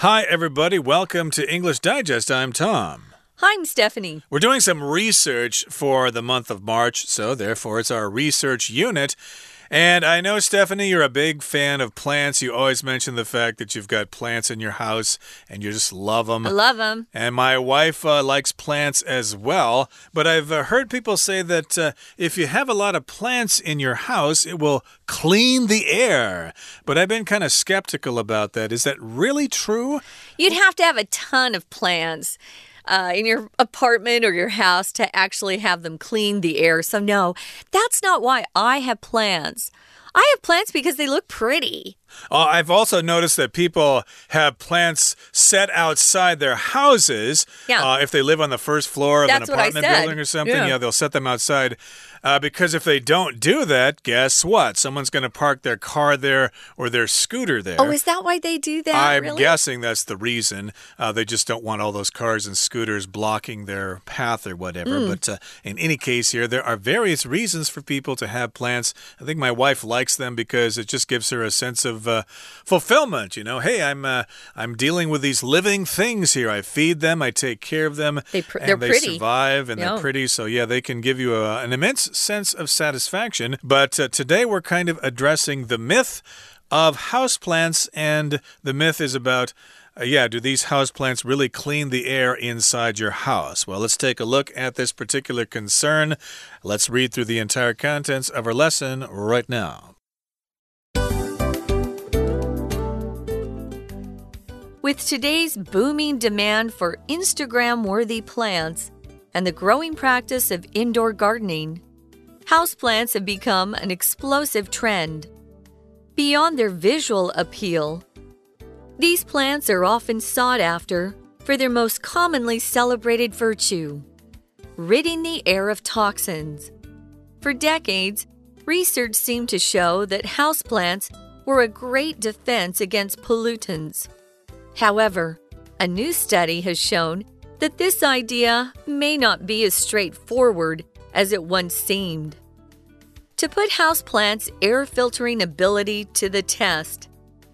Hi, everybody. Welcome to English Digest. I'm Tom. Hi, I'm Stephanie. We're doing some research for the month of March, so therefore it's our research unit. And I know, Stephanie, you're a big fan of plants. You always mention the fact that you've got plants in your house and you just love them. I love them. And my wife uh, likes plants as well. But I've uh, heard people say that uh, if you have a lot of plants in your house, it will clean the air. But I've been kind of skeptical about that. Is that really true? You'd have to have a ton of plants uh, in your apartment or your house to actually have them clean the air. So, no, that's not why I have plants. I have plants because they look pretty. Uh, I've also noticed that people have plants set outside their houses. Yeah. Uh, if they live on the first floor of That's an apartment building or something, Yeah. yeah, they'll set them outside. Uh, because if they don't do that, guess what? Someone's going to park their car there or their scooter there. Oh, is that why they do that? I'm really? guessing that's the reason. Uh, they just don't want all those cars and scooters blocking their path or whatever. Hmm. But uh, in any case, here, there are various reasons for people to have plants. I think my wife likes them because it just gives her a sense of uh, fulfillment. You know, hey, I'm uh, I'm dealing with these living things here. I feed them, I take care of them, They pr- and they're they pretty. survive, and Yeah. they're pretty. So yeah, they can give you a, an immense sense of satisfaction. But uh, today we're kind of addressing the myth of houseplants, and the myth is about. Uh, yeah, do these houseplants really clean the air inside your house? Well, let's take a look at this particular concern. Let's read through the entire contents of our lesson right now. With today's booming demand for Instagram worthy plants and the growing practice of indoor gardening, houseplants have become an explosive trend. Beyond their visual appeal, these plants are often sought after for their most commonly celebrated virtue ridding the air of toxins. For decades, research seemed to show that houseplants were a great defense against pollutants. However, a new study has shown that this idea may not be as straightforward as it once seemed. To put houseplants' air filtering ability to the test,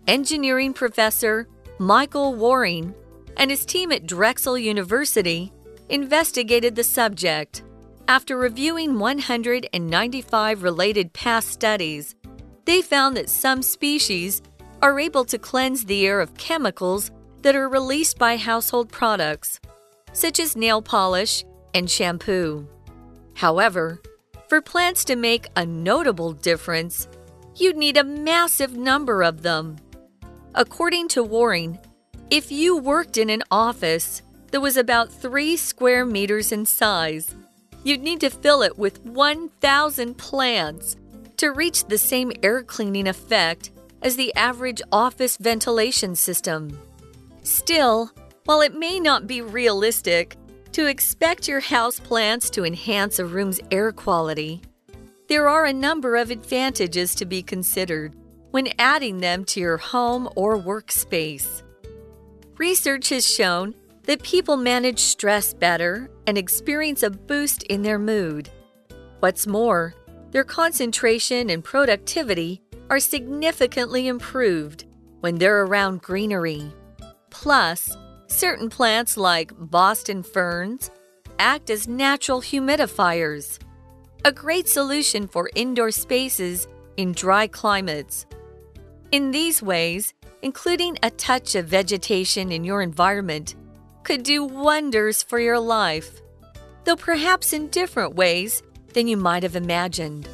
engineering professor Michael Waring and his team at Drexel University investigated the subject. After reviewing 195 related past studies, they found that some species are able to cleanse the air of chemicals that are released by household products, such as nail polish and shampoo. However, for plants to make a notable difference, you'd need a massive number of them. According to Waring, if you worked in an office that was about 3 square meters in size, you'd need to fill it with 1,000 plants to reach the same air cleaning effect as the average office ventilation system. Still, while it may not be realistic to expect your house plants to enhance a room's air quality, there are a number of advantages to be considered when adding them to your home or workspace. Research has shown that people manage stress better and experience a boost in their mood. What's more, their concentration and productivity are significantly improved when they're around greenery. Plus, certain plants like Boston ferns act as natural humidifiers, a great solution for indoor spaces in dry climates. In these ways, including a touch of vegetation in your environment could do wonders for your life, though perhaps in different ways than you might have imagined.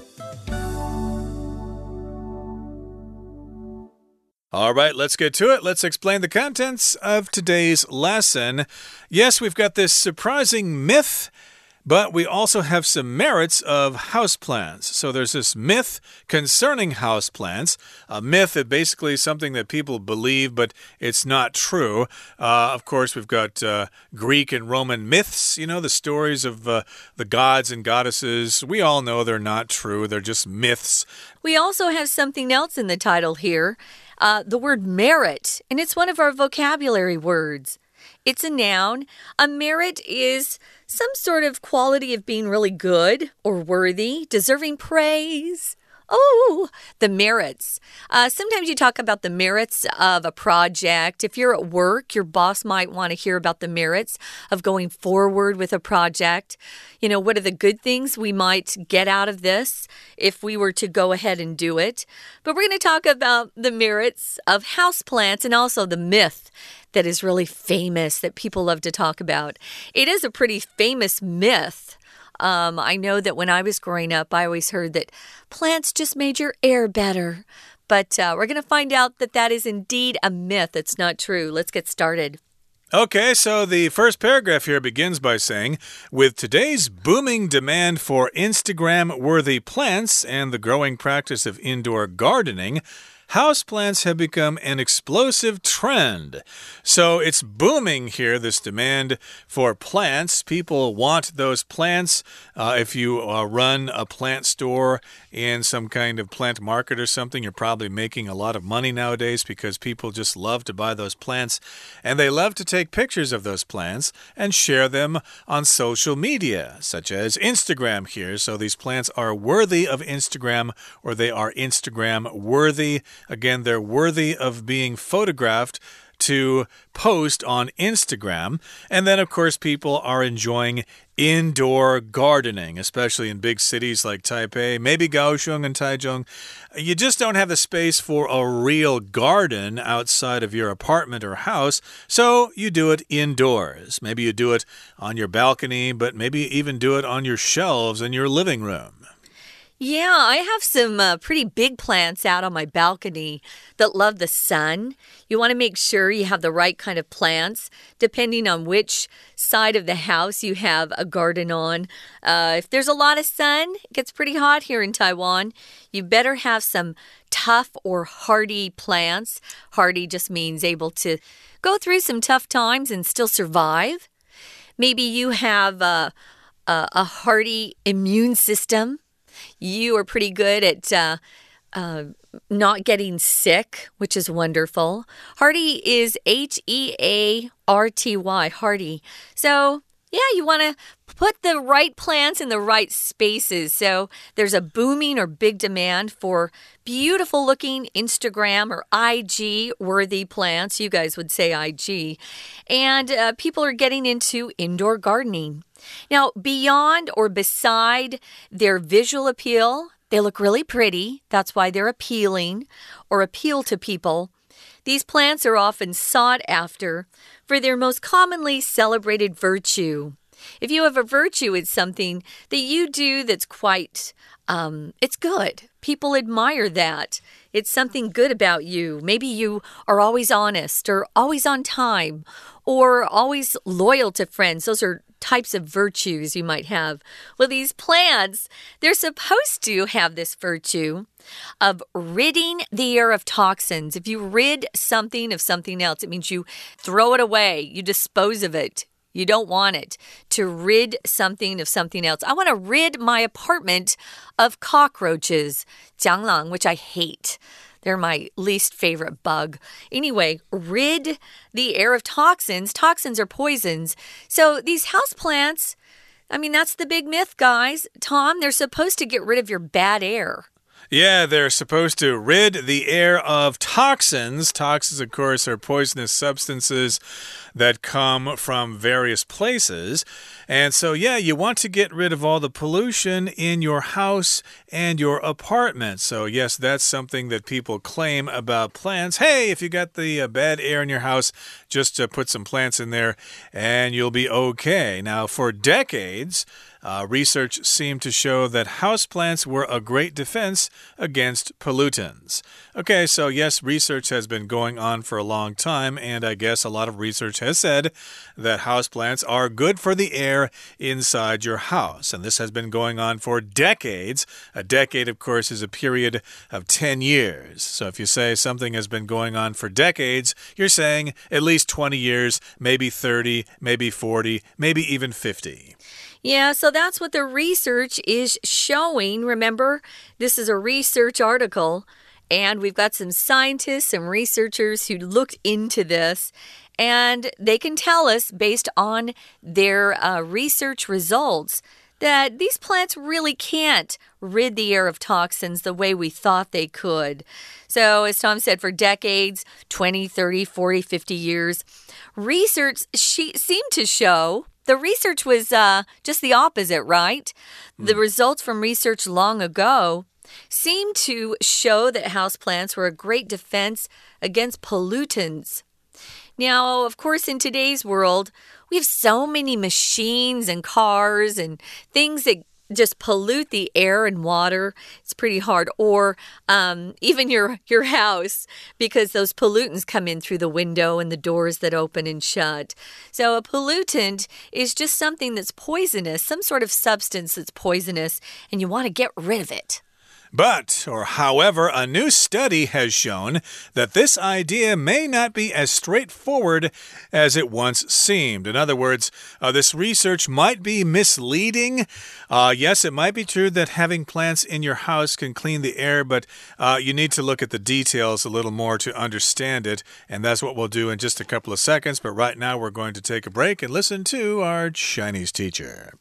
All right, let's get to it. Let's explain the contents of today's lesson. Yes, we've got this surprising myth, but we also have some merits of houseplants. So there's this myth concerning houseplants. A myth is basically something that people believe, but it's not true. Uh, of course, we've got uh, Greek and Roman myths, you know, the stories of uh, the gods and goddesses. We all know they're not true, they're just myths. We also have something else in the title here uh, the word merit, and it's one of our vocabulary words. It's a noun. A merit is some sort of quality of being really good or worthy, deserving praise, Oh, the merits. Uh, sometimes you talk about the merits of a project. If you're at work, your boss might want to hear about the merits of going forward with a project. You know, what are the good things we might get out of this if we were to go ahead and do it? But we're going to talk about the merits of houseplants and also the myth that is really famous that people love to talk about. It is a pretty famous myth um, I know that when I was growing up, I always heard that plants just made your air better. But uh, we're going to find out that that is indeed a myth. It's not true. Let's get started. Okay, so the first paragraph here begins by saying With today's booming demand for Instagram worthy plants and the growing practice of indoor gardening, houseplants have become an explosive trend. So it's booming here, this demand for plants. People want those plants. Uh, if you uh, run a plant store in some kind of plant market or something, you're probably making a lot of money nowadays because people just love to buy those plants and they love to take pictures of those plants and share them on social media, such as Instagram here. So these plants are worthy of Instagram or they are Instagram worthy. Again, they're worthy of being photographed to post on Instagram. And then, of course, people are enjoying indoor gardening, especially in big cities like Taipei, maybe Kaohsiung and Taichung. You just don't have the space for a real garden outside of your apartment or house, so you do it indoors. Maybe you do it on your balcony, but maybe even do it on your shelves in your living room. Yeah, I have some uh, pretty big plants out on my balcony that love the sun. You want to make sure you have the right kind of plants, depending on which side of the house you have a garden on. Uh, if there's a lot of sun, it gets pretty hot here in Taiwan. You better have some tough or hardy plants. Hardy just means able to go through some tough times and still survive. Maybe you have a, a, a hardy immune system you are pretty good at uh, uh, not getting sick, which is wonderful. Hardy is H E A R T Y, Hardy. So, yeah, you want to put the right plants in the right spaces. So there's a booming or big demand for beautiful looking Instagram or IG worthy plants. You guys would say IG. And uh, people are getting into indoor gardening. Now, beyond or beside their visual appeal, they look really pretty. That's why they're appealing or appeal to people. These plants are often sought after for their most commonly celebrated virtue. If you have a virtue, it's something that you do that's quite, um, it's good. People admire that. It's something good about you. Maybe you are always honest or always on time or always loyal to friends. Those are types of virtues you might have. Well, these plants, they're supposed to have this virtue of ridding the air of toxins. If you rid something of something else, it means you throw it away, you dispose of it. You don't want it to rid something of something else. I want to rid my apartment of cockroaches, jianglang, which I hate. They're my least favorite bug. Anyway, rid the air of toxins. Toxins are poisons. So these houseplants, I mean, that's the big myth, guys. Tom, they're supposed to get rid of your bad air. Yeah, they're supposed to rid the air of toxins. Toxins, of course, are poisonous substances that come from various places. And so, yeah, you want to get rid of all the pollution in your house and your apartment. So, yes, that's something that people claim about plants. Hey, if you got the uh, bad air in your house, just uh, put some plants in there and you'll be okay. Now, for decades, uh, research seemed to show that houseplants were a great defense against pollutants. Okay, so yes, research has been going on for a long time, and I guess a lot of research has said that houseplants are good for the air inside your house. And this has been going on for decades. A decade, of course, is a period of 10 years. So if you say something has been going on for decades, you're saying at least 20 years, maybe 30, maybe 40, maybe even 50. Yeah, so that's what the research is showing. Remember, this is a research article, and we've got some scientists, some researchers who looked into this, and they can tell us based on their uh, research results that these plants really can't rid the air of toxins the way we thought they could. So, as Tom said, for decades 20, 30, 40, 50 years research she seemed to show the research was uh, just the opposite, right? Mm. The hmm. results from research long ago seem to show that houseplants were a great defense against pollutants. Now, of course, in today's world, we have so many machines and cars and things that just pollute the air and water. It's pretty hard. Or um, even your your house because those pollutants come in through the window and the doors that open and shut. So a pollutant is just something that's poisonous some sort of substance that's poisonous and you want to get rid of it but, or however, a new study has shown that this idea may not be as straightforward as it once seemed. In other words, uh, this research might be misleading. Uh, yes, it might be true that having plants in your house can clean the air, but uh, you need to look at the details a little more to understand it. And that's what we'll do in just a couple of seconds. But right now, we're going to take a break and listen to our Chinese teacher.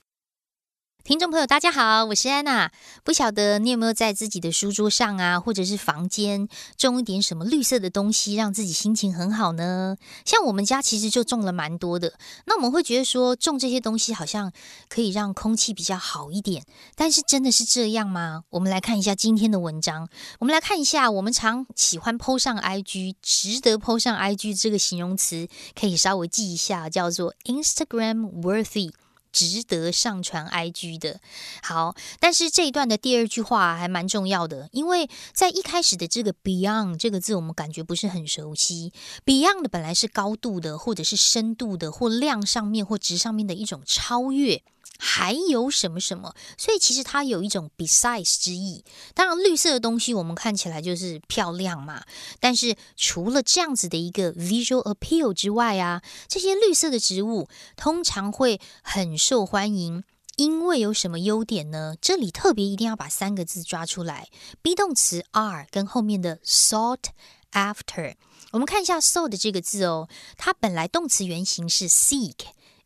听众朋友，大家好，我是安娜。不晓得你有没有在自己的书桌上啊，或者是房间种一点什么绿色的东西，让自己心情很好呢？像我们家其实就种了蛮多的。那我们会觉得说，种这些东西好像可以让空气比较好一点，但是真的是这样吗？我们来看一下今天的文章。我们来看一下，我们常喜欢 PO 上 IG，值得 PO 上 IG 这个形容词，可以稍微记一下，叫做 Instagram worthy。值得上传 IG 的，好，但是这一段的第二句话还蛮重要的，因为在一开始的这个 beyond 这个字，我们感觉不是很熟悉。beyond 本来是高度的，或者是深度的，或量上面或值上面的一种超越。还有什么什么？所以其实它有一种 besides 之意。当然，绿色的东西我们看起来就是漂亮嘛。但是除了这样子的一个 visual appeal 之外啊，这些绿色的植物通常会很受欢迎，因为有什么优点呢？这里特别一定要把三个字抓出来：be 动词 are 跟后面的 sought after。我们看一下 sought 这个字哦，它本来动词原形是 seek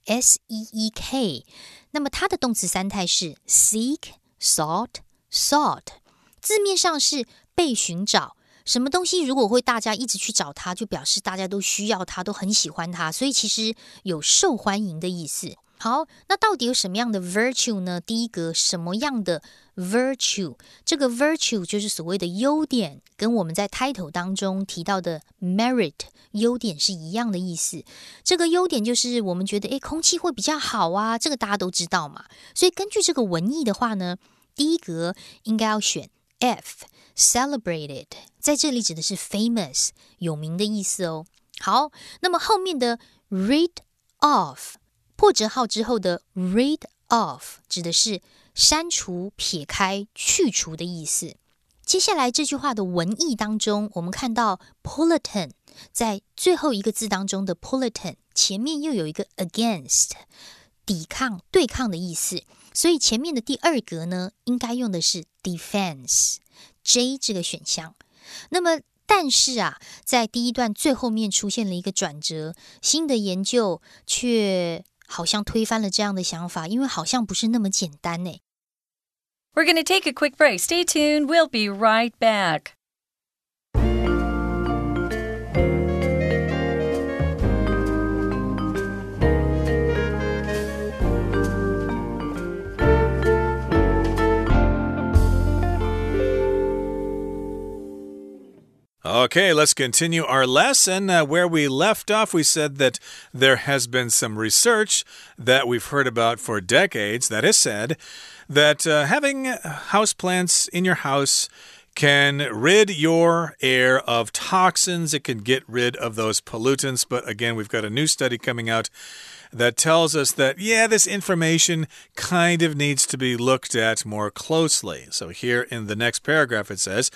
seek，那么它的动词三态是 seek, sought, sought，字面上是被寻找。什么东西如果会大家一直去找它，就表示大家都需要它，都很喜欢它，所以其实有受欢迎的意思。好，那到底有什么样的 virtue 呢？第一个，什么样的 virtue？这个 virtue 就是所谓的优点，跟我们在 title 当中提到的 merit 优点是一样的意思。这个优点就是我们觉得，诶，空气会比较好啊，这个大家都知道嘛。所以根据这个文意的话呢，第一格应该要选 f，celebrated，在这里指的是 famous 有名的意思哦。好，那么后面的 read off。破折号之后的 “read off” 指的是删除、撇开、去除的意思。接下来这句话的文意当中，我们看到 politan 在最后一个字当中的 politan 前面又有一个 against 抵抗、对抗的意思，所以前面的第二格呢，应该用的是 defense J 这个选项。那么但是啊，在第一段最后面出现了一个转折，新的研究却。好像推翻了这样的想法，因为好像不是那么简单呢。We're going to take a quick break. Stay tuned. We'll be right back. Okay, let's continue our lesson. Uh, where we left off, we said that there has been some research that we've heard about for decades that has said that uh, having houseplants in your house can rid your air of toxins. It can get rid of those pollutants. But again, we've got a new study coming out that tells us that, yeah, this information kind of needs to be looked at more closely. So here in the next paragraph, it says,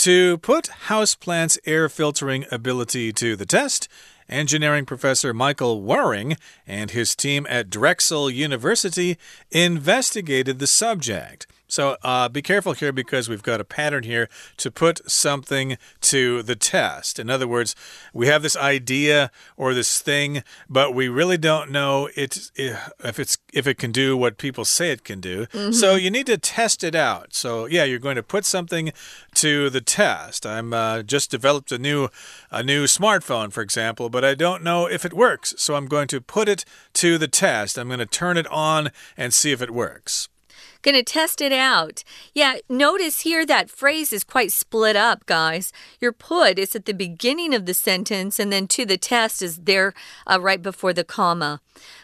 to put houseplants' air filtering ability to the test, engineering professor Michael Waring and his team at Drexel University investigated the subject. So uh, be careful here because we've got a pattern here to put something to the test. In other words, we have this idea or this thing, but we really don't know it if it's if it can do what people say it can do. Mm -hmm. So you need to test it out. So yeah, you're going to put something to the test. I'm uh, just developed a new a new smartphone, for example, but I don't know if it works. So I'm going to put it to the test. I'm going to turn it on and see if it works. Gonna test it out. Yeah, notice here that phrase is quite split up, guys. Your put is at the beginning of the sentence, and then to the test is there uh, right before the comma.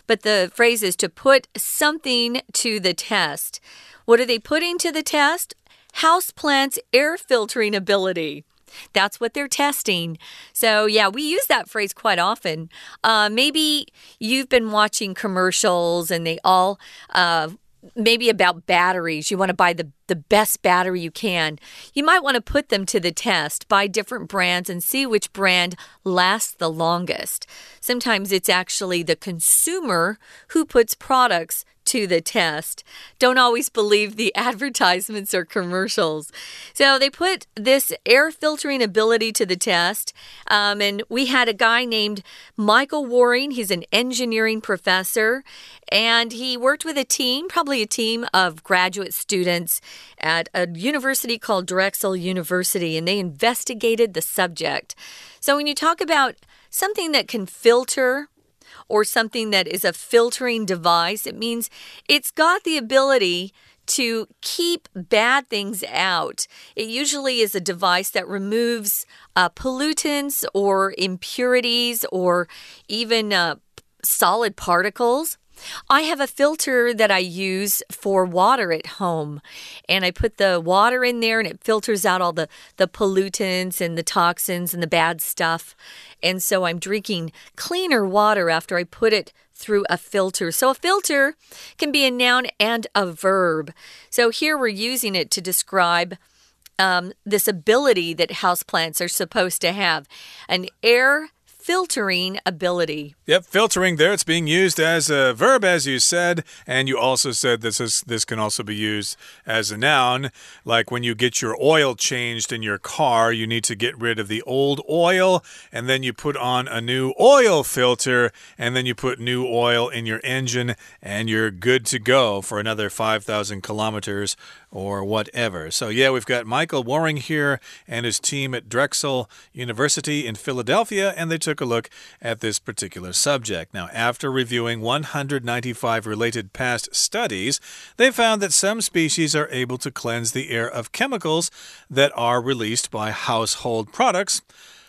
But the phrase is to put something to the test. What are they putting to the test? Houseplants' air filtering ability. That's what they're testing. So, yeah, we use that phrase quite often. Uh, maybe you've been watching commercials and they all uh, maybe about batteries. You want to buy the, the best battery you can. You might want to put them to the test, buy different brands, and see which brand lasts the longest. Sometimes it's actually the consumer who puts products to the test. Don't always believe the advertisements or commercials. So they put this air filtering ability to the test. Um, and we had a guy named Michael Waring. He's an engineering professor. And he worked with a team, probably a team of graduate students at a university called Drexel University. And they investigated the subject. So when you talk about something that can filter, or something that is a filtering device, it means it's got the ability to keep bad things out. It usually is a device that removes uh, pollutants or impurities or even uh, solid particles. I have a filter that I use for water at home, and I put the water in there and it filters out all the, the pollutants and the toxins and the bad stuff. And so I'm drinking cleaner water after I put it through a filter. So a filter can be a noun and a verb. So here we're using it to describe. Um, this ability that houseplants are supposed to have an air filtering ability. Yep, filtering there. It's being used as a verb, as you said, and you also said this is this can also be used as a noun. Like when you get your oil changed in your car, you need to get rid of the old oil, and then you put on a new oil filter, and then you put new oil in your engine, and you're good to go for another 5,000 kilometers or whatever. So, yeah, we've got Michael Waring here and his team at Drexel University in Philadelphia, and they took a look at this particular subject. Now, after reviewing 195 related past studies, they found that some species are able to cleanse the air of chemicals that are released by household products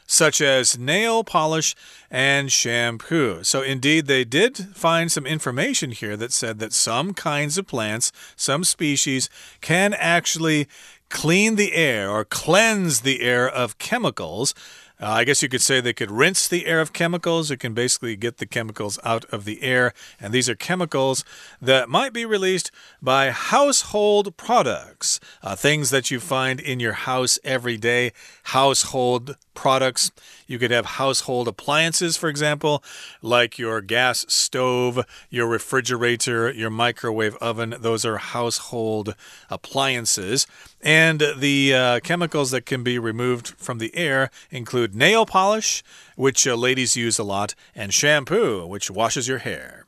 such as nail polish and shampoo. So, indeed, they did find some information here that said that some kinds of plants, some species, can actually clean the air or cleanse the air of chemicals. Uh, I guess you could say they could rinse the air of chemicals. It can basically get the chemicals out of the air. And these are chemicals that might be released by household products, uh, things that you find in your house every day, household products. You could have household appliances, for example, like your gas stove, your refrigerator, your microwave oven. Those are household appliances. And the uh, chemicals that can be removed from the air include nail polish, which uh, ladies use a lot, and shampoo, which washes your hair.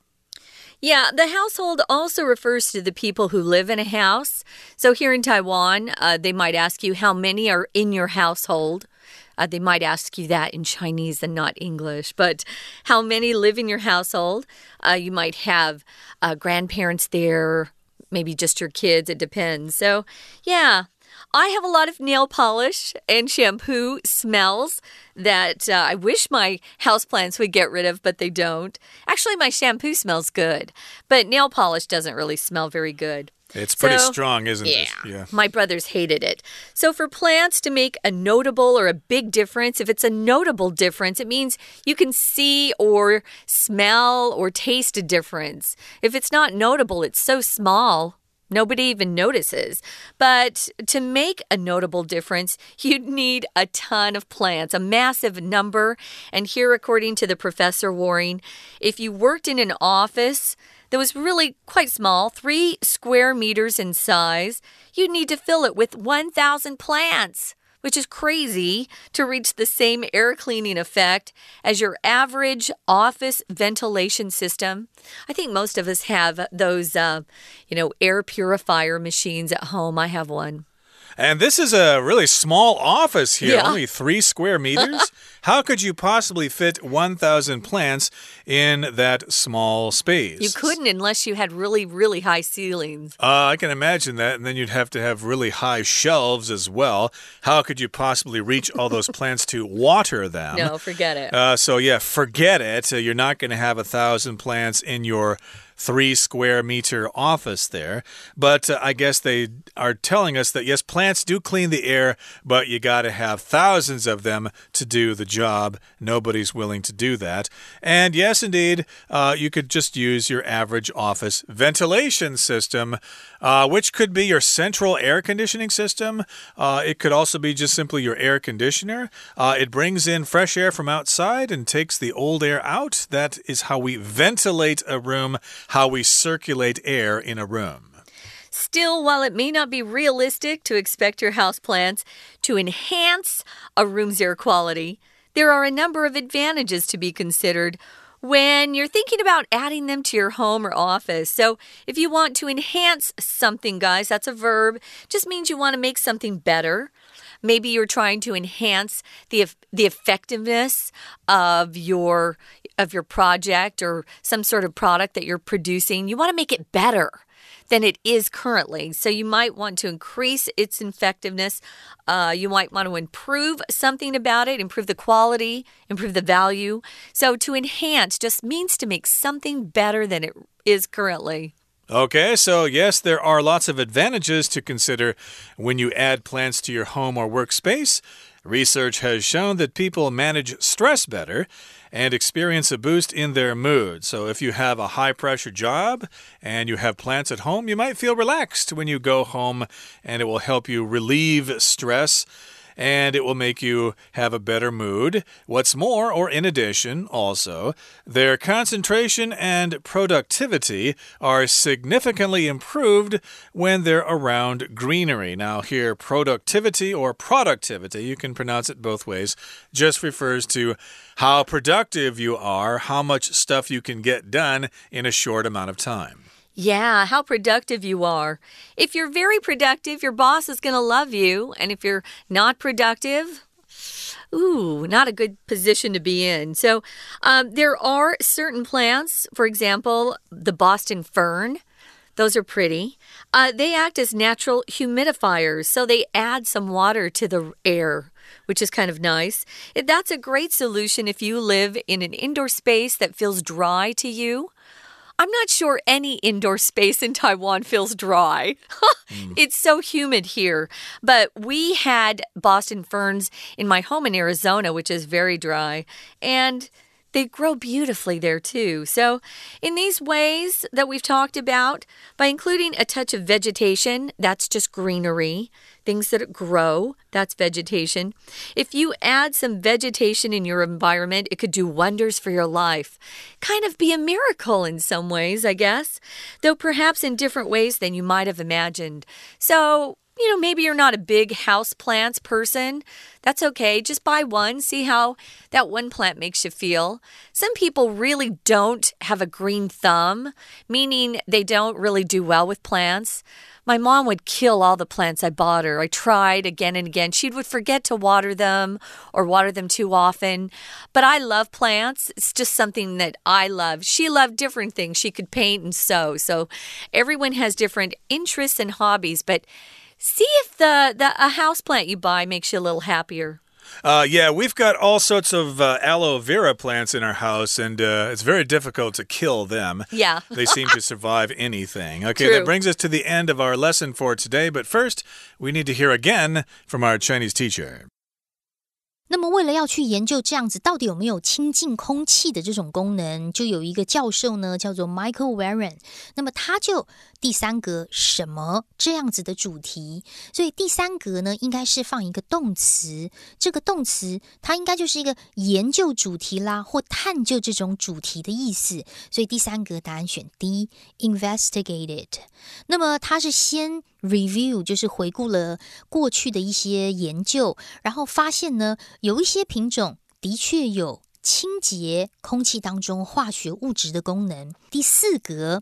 Yeah, the household also refers to the people who live in a house. So here in Taiwan, uh, they might ask you how many are in your household. Uh, they might ask you that in Chinese and not English. But how many live in your household? Uh, you might have uh, grandparents there, maybe just your kids. It depends. So, yeah. I have a lot of nail polish and shampoo smells that uh, I wish my houseplants would get rid of, but they don't. Actually, my shampoo smells good, but nail polish doesn't really smell very good. It's pretty so, strong, isn't yeah, it? Yeah. My brothers hated it. So, for plants to make a notable or a big difference, if it's a notable difference, it means you can see or smell or taste a difference. If it's not notable, it's so small, Nobody even notices. But to make a notable difference, you'd need a ton of plants, a massive number. And here, according to the Professor Waring, if you worked in an office, that was really quite small, three square meters in size, you'd need to fill it with 1,000 plants which is crazy to reach the same air cleaning effect as your average office ventilation system. I think most of us have those, uh, you know, air purifier machines at home. I have one. And this is a really small office here, Yeah. only three square meters. How could you possibly fit 1,000 plants in that small space? You couldn't unless you had really, really high ceilings. Uh, I can imagine that. And then you'd have to have really high shelves as well. How could you possibly reach all those plants to water them? No, forget it. Uh, so, yeah, forget it. Uh, you're not going to have a thousand plants in your three square meter office there. But uh, I guess they are telling us that yes, plants do clean the air, but you got to have thousands of them to do the job. Nobody's willing to do that. And yes, indeed, uh, you could just use your average office ventilation system, uh, which could be your central air conditioning system. Uh, it could also be just simply your air conditioner. Uh, it brings in fresh air from outside and takes the old air out. That is how we ventilate a room, how we circulate air in a room. Still, while it may not be realistic to expect your houseplants to enhance a room's air quality, there are a number of advantages to be considered when you're thinking about adding them to your home or office. So, if you want to enhance something, guys, that's a verb, just means you want to make something better. Maybe you're trying to enhance the the effectiveness of your of your project or some sort of product that you're producing. You want to make it better than it is currently. So you might want to increase its effectiveness. Uh, you might want to improve something about it, improve the quality, improve the value. So to enhance just means to make something better than it is currently. Okay, so yes, there are lots of advantages to consider when you add plants to your home or workspace. Research has shown that people manage stress better and experience a boost in their mood. So, if you have a high pressure job and you have plants at home, you might feel relaxed when you go home, and it will help you relieve stress and it will make you have a better mood. What's more, or in addition, also, their concentration and productivity are significantly improved when they're around greenery. Now, here, productivity or productivity, you can pronounce it both ways, just refers to how productive you are, how much stuff you can get done in a short amount of time. Yeah, how productive you are. If you're very productive, your boss is going to love you. And if you're not productive, Ooh, not a good position to be in. So, um, there are certain plants, for example, the Boston fern. Those are pretty. Uh, they act as natural humidifiers, so they add some water to the air, which is kind of nice. That's a great solution if you live in an indoor space that feels dry to you. I'm not sure any indoor space in Taiwan feels dry. mm. It's so humid here. But we had Boston ferns in my home in Arizona, which is very dry. And they grow beautifully there too. So, in these ways that we've talked about, by including a touch of vegetation, that's just greenery, things that grow, that's vegetation. If you add some vegetation in your environment, it could do wonders for your life. Kind of be a miracle in some ways, I guess, though perhaps in different ways than you might have imagined. So, you know, maybe you're not a big house plants person. That's okay. Just buy one, see how that one plant makes you feel. Some people really don't have a green thumb, meaning they don't really do well with plants. My mom would kill all the plants I bought her. I tried again and again. She would forget to water them or water them too often. But I love plants. It's just something that I love. She loved different things. She could paint and sew. So everyone has different interests and hobbies, but See if the, the a house plant you buy makes you a little happier. Uh, yeah, we've got all sorts of uh, aloe vera plants in our house, and uh, it's very difficult to kill them. Yeah. they seem to survive anything. Okay, True. that brings us to the end of our lesson for today. But first, we need to hear again from our Chinese teacher. 那么，为了要去研究这样子到底有没有清净空气的这种功能，就有一个教授呢，叫做 Michael Warren。那么他就第三格什么这样子的主题，所以第三格呢应该是放一个动词，这个动词它应该就是一个研究主题啦，或探究这种主题的意思。所以第三格答案选 D，investigated。那么它是先。Review 就是回顾了过去的一些研究，然后发现呢，有一些品种的确有清洁空气当中化学物质的功能。第四格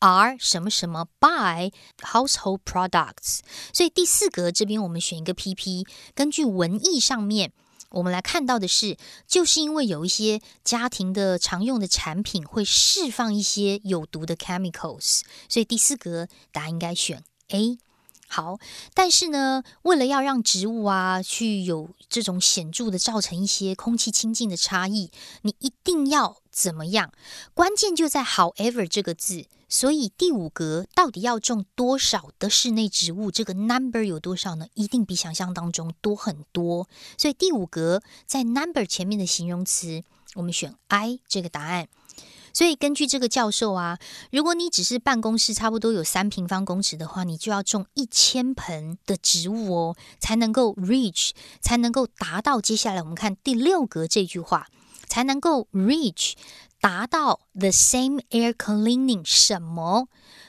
are 什么什么 by household products，所以第四格这边我们选一个 PP。根据文意上面，我们来看到的是，就是因为有一些家庭的常用的产品会释放一些有毒的 chemicals，所以第四格答案应该选。A 好，但是呢，为了要让植物啊去有这种显著的造成一些空气清净的差异，你一定要怎么样？关键就在 however 这个字。所以第五格到底要种多少的室内植物？这个 number 有多少呢？一定比想象当中多很多。所以第五格在 number 前面的形容词，我们选 I 这个答案。所以根据这个教授啊，如果你只是办公室差不多有三平方公尺的话，你就要种一千盆的植物哦，才能够 reach，才能够达到接下来我们看第六格这句话，才能够 reach 达到 the same air cleaning 什么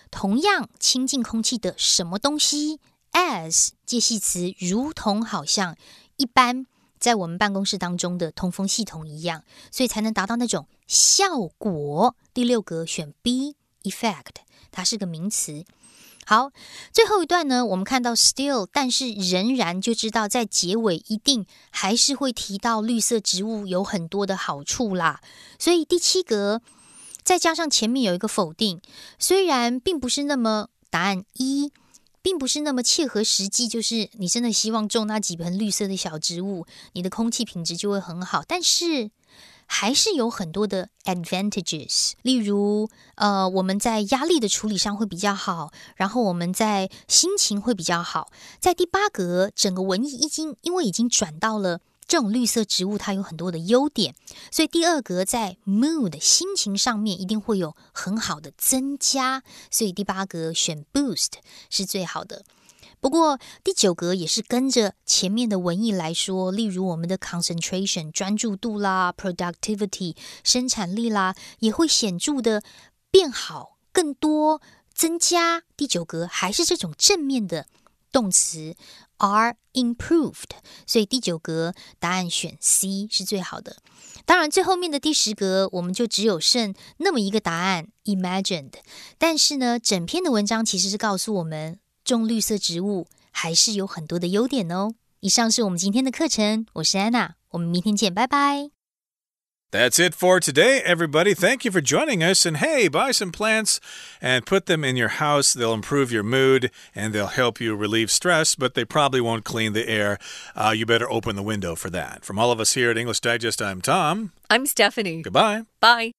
同样清净空气的什么东西 as 介系词如同好像一般。在我们办公室当中的通风系统一样，所以才能达到那种效果。第六格选 B，effect，它是个名词。好，最后一段呢，我们看到 still，但是仍然就知道在结尾一定还是会提到绿色植物有很多的好处啦。所以第七格再加上前面有一个否定，虽然并不是那么答案一。并不是那么切合实际，就是你真的希望种那几盆绿色的小植物，你的空气品质就会很好。但是还是有很多的 advantages，例如，呃，我们在压力的处理上会比较好，然后我们在心情会比较好。在第八格，整个文艺已经因为已经转到了。这种绿色植物它有很多的优点，所以第二格在 mood 心情上面一定会有很好的增加，所以第八格选 boost 是最好的。不过第九格也是跟着前面的文艺来说，例如我们的 concentration 专注度啦，productivity 生产力啦，也会显著的变好，更多增加。第九格还是这种正面的动词。Are improved，所以第九格答案选 C 是最好的。当然，最后面的第十格我们就只有剩那么一个答案 imagined。但是呢，整篇的文章其实是告诉我们，种绿色植物还是有很多的优点哦。以上是我们今天的课程，我是安娜，我们明天见，拜拜。That's it for today, everybody. Thank you for joining us. And hey, buy some plants and put them in your house. They'll improve your mood and they'll help you relieve stress, but they probably won't clean the air. Uh, you better open the window for that. From all of us here at English Digest, I'm Tom. I'm Stephanie. Goodbye. Bye.